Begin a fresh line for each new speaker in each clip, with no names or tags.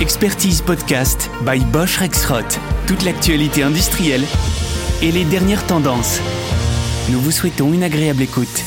Expertise Podcast by Bosch Rexroth. Toute l'actualité industrielle et les dernières tendances. Nous vous souhaitons une agréable écoute.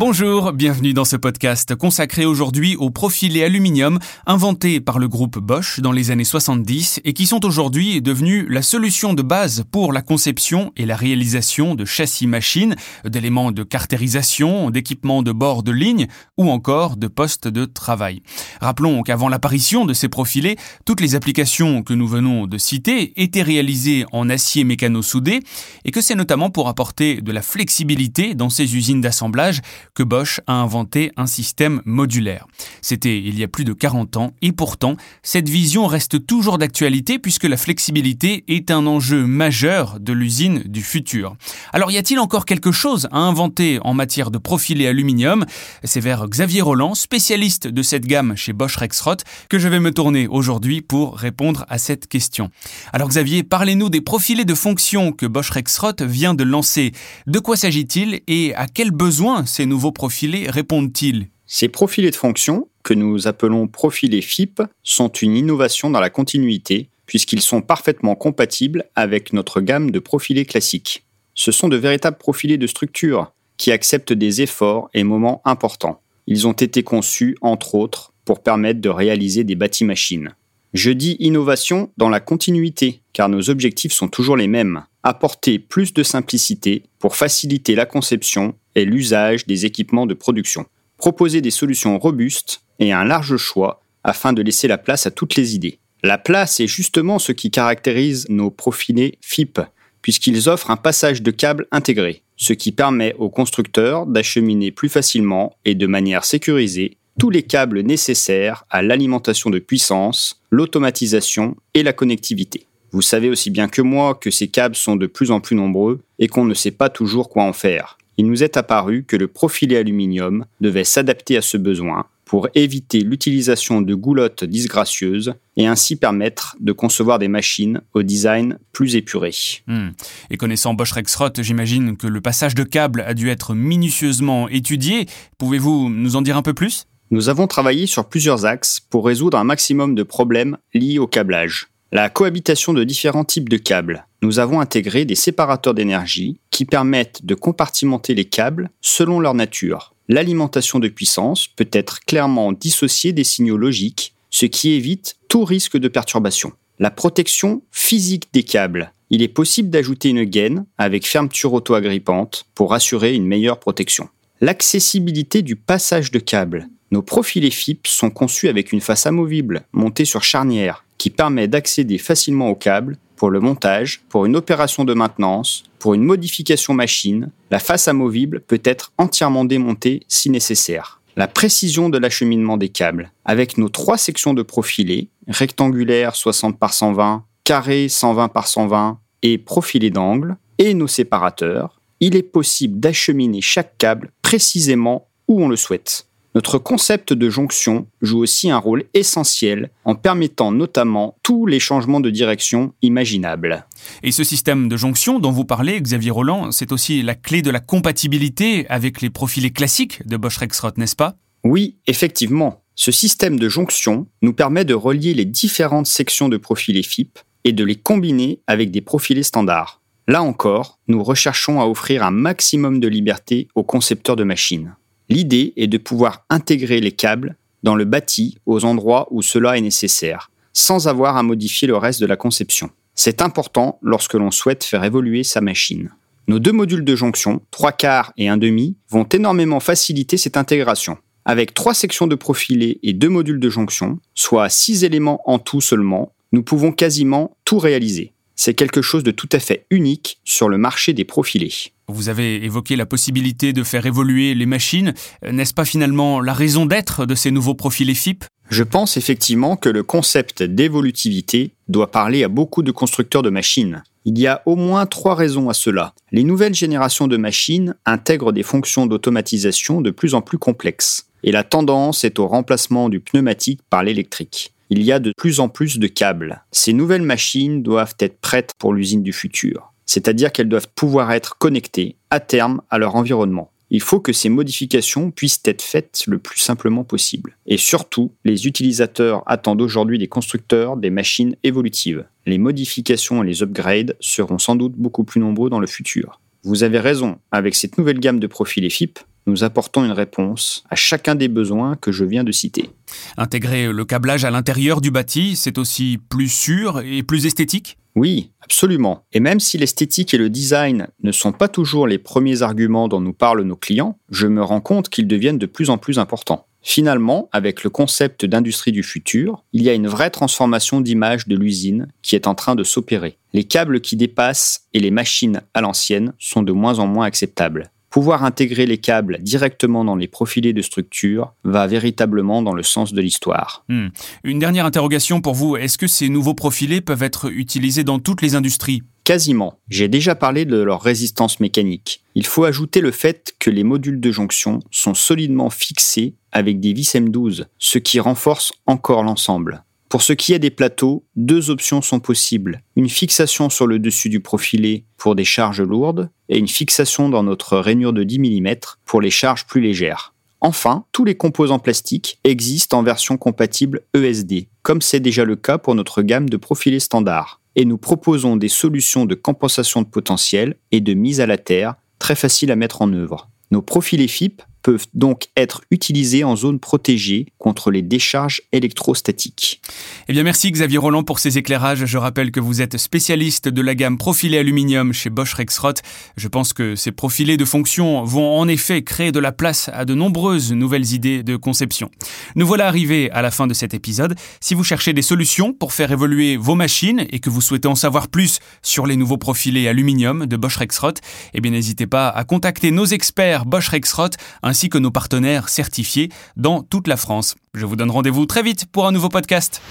Bonjour, bienvenue dans ce podcast consacré aujourd'hui aux profilés aluminium inventés par le groupe Bosch dans les années 70 et qui sont aujourd'hui devenus la solution de base pour la conception et la réalisation de châssis machines, d'éléments de cartérisation, d'équipements de bord de ligne ou encore de postes de travail. Rappelons qu'avant l'apparition de ces profilés, toutes les applications que nous venons de citer étaient réalisées en acier mécano-soudé et que c'est notamment pour apporter de la flexibilité dans ces usines d'assemblage que Bosch a inventé un système modulaire. C'était il y a plus de 40 ans et pourtant, cette vision reste toujours d'actualité puisque la flexibilité est un enjeu majeur de l'usine du futur. Alors y a-t-il encore quelque chose à inventer en matière de profilé aluminium? C'est vers Xavier Roland, spécialiste de cette gamme chez Bosch Rexroth, que je vais me tourner aujourd'hui pour répondre à cette question. Alors Xavier, parlez-nous des profilés de fonction que Bosch Rexroth vient de lancer. De quoi s'agit-il et à quels besoins ces nouveaux profilés répondent-ils?
Ces profilés de fonction, que nous appelons profilés FIP, sont une innovation dans la continuité, puisqu'ils sont parfaitement compatibles avec notre gamme de profilés classiques. Ce sont de véritables profilés de structure qui acceptent des efforts et moments importants. Ils ont été conçus, entre autres, pour permettre de réaliser des bâtis-machines. Je dis innovation dans la continuité, car nos objectifs sont toujours les mêmes. Apporter plus de simplicité pour faciliter la conception et l'usage des équipements de production. Proposer des solutions robustes et un large choix afin de laisser la place à toutes les idées. La place est justement ce qui caractérise nos profilés FIP, puisqu'ils offrent un passage de câble intégré, ce qui permet aux constructeurs d'acheminer plus facilement et de manière sécurisée tous les câbles nécessaires à l'alimentation de puissance, l'automatisation et la connectivité. Vous savez aussi bien que moi que ces câbles sont de plus en plus nombreux et qu'on ne sait pas toujours quoi en faire il nous est apparu que le profilé aluminium devait s'adapter à ce besoin pour éviter l'utilisation de goulottes disgracieuses et ainsi permettre de concevoir des machines au design plus épuré.
Hmm. Et connaissant Bosch Rexroth, j'imagine que le passage de câbles a dû être minutieusement étudié. Pouvez-vous nous en dire un peu plus?
Nous avons travaillé sur plusieurs axes pour résoudre un maximum de problèmes liés au câblage. La cohabitation de différents types de câbles. Nous avons intégré des séparateurs d'énergie qui permettent de compartimenter les câbles selon leur nature. L'alimentation de puissance peut être clairement dissociée des signaux logiques, ce qui évite tout risque de perturbation. La protection physique des câbles. Il est possible d'ajouter une gaine avec fermeture auto-agrippante pour assurer une meilleure protection. L'accessibilité du passage de câbles. Nos profils FIP sont conçus avec une face amovible montée sur charnière qui permet d'accéder facilement au câble pour le montage, pour une opération de maintenance, pour une modification machine. La face amovible peut être entièrement démontée si nécessaire. La précision de l'acheminement des câbles. Avec nos trois sections de profilés, rectangulaire 60 par 120, carré 120 par 120 et profilé d'angle, et nos séparateurs, il est possible d'acheminer chaque câble précisément où on le souhaite. Notre concept de jonction joue aussi un rôle essentiel en permettant notamment tous les changements de direction imaginables.
Et ce système de jonction dont vous parlez, Xavier Roland, c'est aussi la clé de la compatibilité avec les profilés classiques de Bosch Rexroth, n'est-ce pas?
Oui, effectivement. Ce système de jonction nous permet de relier les différentes sections de profilés FIP et de les combiner avec des profilés standards. Là encore, nous recherchons à offrir un maximum de liberté aux concepteurs de machines. L'idée est de pouvoir intégrer les câbles dans le bâti aux endroits où cela est nécessaire, sans avoir à modifier le reste de la conception. C'est important lorsque l'on souhaite faire évoluer sa machine. Nos deux modules de jonction, 3 quarts et 1 demi, vont énormément faciliter cette intégration. Avec trois sections de profilé et deux modules de jonction, soit 6 éléments en tout seulement, nous pouvons quasiment tout réaliser c'est quelque chose de tout à fait unique sur le marché des profilés.
Vous avez évoqué la possibilité de faire évoluer les machines. N'est-ce pas finalement la raison d'être de ces nouveaux profilés FIP
Je pense effectivement que le concept d'évolutivité doit parler à beaucoup de constructeurs de machines. Il y a au moins trois raisons à cela. Les nouvelles générations de machines intègrent des fonctions d'automatisation de plus en plus complexes. Et la tendance est au remplacement du pneumatique par l'électrique il y a de plus en plus de câbles. Ces nouvelles machines doivent être prêtes pour l'usine du futur, c'est-à-dire qu'elles doivent pouvoir être connectées à terme à leur environnement. il faut que ces modifications puissent être faites le plus simplement possible. Et surtout, les utilisateurs attendent aujourd'hui des constructeurs des machines évolutives. Les modifications et les upgrades seront sans doute beaucoup plus nombreux dans le futur. Vous avez raison, avec cette nouvelle gamme de profils FIP, nous apportons une réponse à chacun des besoins que je viens de citer.
Intégrer le câblage à l'intérieur du bâti, c'est aussi plus sûr et plus esthétique?
Oui, absolument. Et même si l'esthétique et le design ne sont pas toujours les premiers arguments dont nous parlent nos clients, je me rends compte qu'ils deviennent de plus en plus importants. Finalement, avec le concept d'industrie du futur, il y a une vraie transformation d'image de l'usine qui est en train de s'opérer. Les câbles qui dépassent et les machines à l'ancienne sont de moins en moins acceptables. Pouvoir intégrer les câbles directement dans les profilés de structure va véritablement dans le sens de l'histoire.
Hmm. Une dernière interrogation pour vous, est-ce que ces nouveaux profilés peuvent être utilisés dans toutes les industries?
Quasiment. J'ai déjà parlé de leur résistance mécanique. Il faut ajouter le fait que les modules de jonction sont solidement fixés avec des vis M12, ce qui renforce encore l'ensemble. Pour ce qui est des plateaux, deux options sont possibles. Une fixation sur le dessus du profilé pour des charges lourdes et une fixation dans notre rainure de 10 mm pour les charges plus légères. Enfin, tous les composants plastiques existent en version compatible ESD, comme c'est déjà le cas pour notre gamme de profilés standard. Et nous proposons des solutions de compensation de potentiel et de mise à la terre très faciles à mettre en œuvre. Nos profilés FIP peuvent donc être utilisés en zone protégée contre les décharges électrostatiques.
Eh bien, merci Xavier Roland pour ces éclairages. Je rappelle que vous êtes spécialiste de la gamme profilée aluminium chez Bosch Rexroth. Je pense que ces profilés de fonction vont en effet créer de la place à de nombreuses nouvelles idées de conception. Nous voilà arrivés à la fin de cet épisode. Si vous cherchez des solutions pour faire évoluer vos machines et que vous souhaitez en savoir plus sur les nouveaux profilés aluminium de Bosch Rexroth, eh bien, n'hésitez pas à contacter nos experts Bosch Rexroth, ainsi que nos partenaires certifiés dans toute la France. Je vous donne rendez-vous très vite pour un nouveau podcast.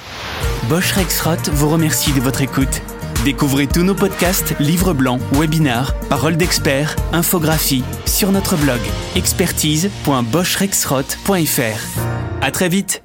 Bosch Rexroth vous remercie de votre écoute. Découvrez tous nos podcasts, livres blancs, webinars, paroles d'experts, infographies sur notre blog expertise.boschrexroth.fr. À très vite.